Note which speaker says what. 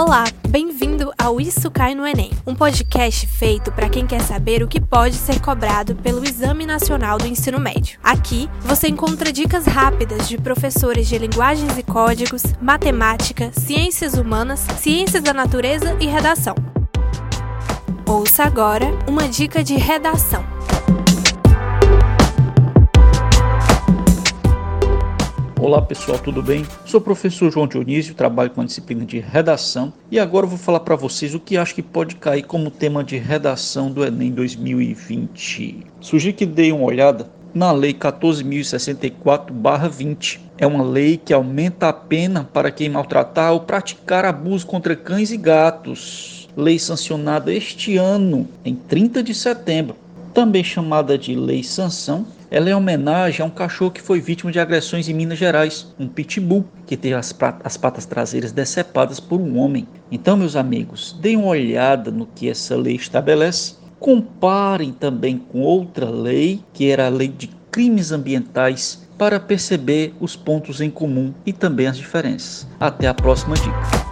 Speaker 1: Olá, bem-vindo ao Isso Cai no Enem, um podcast feito para quem quer saber o que pode ser cobrado pelo Exame Nacional do Ensino Médio. Aqui você encontra dicas rápidas de professores de linguagens e códigos, matemática, ciências humanas, ciências da natureza e redação. Ouça agora uma dica de redação.
Speaker 2: Olá pessoal, tudo bem? Sou o professor João Dionísio, trabalho com a disciplina de redação e agora vou falar para vocês o que acho que pode cair como tema de redação do Enem 2020. Sugiro que deem uma olhada na Lei 14.064-20. É uma lei que aumenta a pena para quem maltratar ou praticar abuso contra cães e gatos. Lei sancionada este ano, em 30 de setembro, também chamada de Lei Sanção, ela é homenagem a um cachorro que foi vítima de agressões em Minas Gerais, um pitbull que teve as, as patas traseiras decepadas por um homem. Então, meus amigos, deem uma olhada no que essa lei estabelece. Comparem também com outra lei, que era a lei de crimes ambientais, para perceber os pontos em comum e também as diferenças. Até a próxima dica.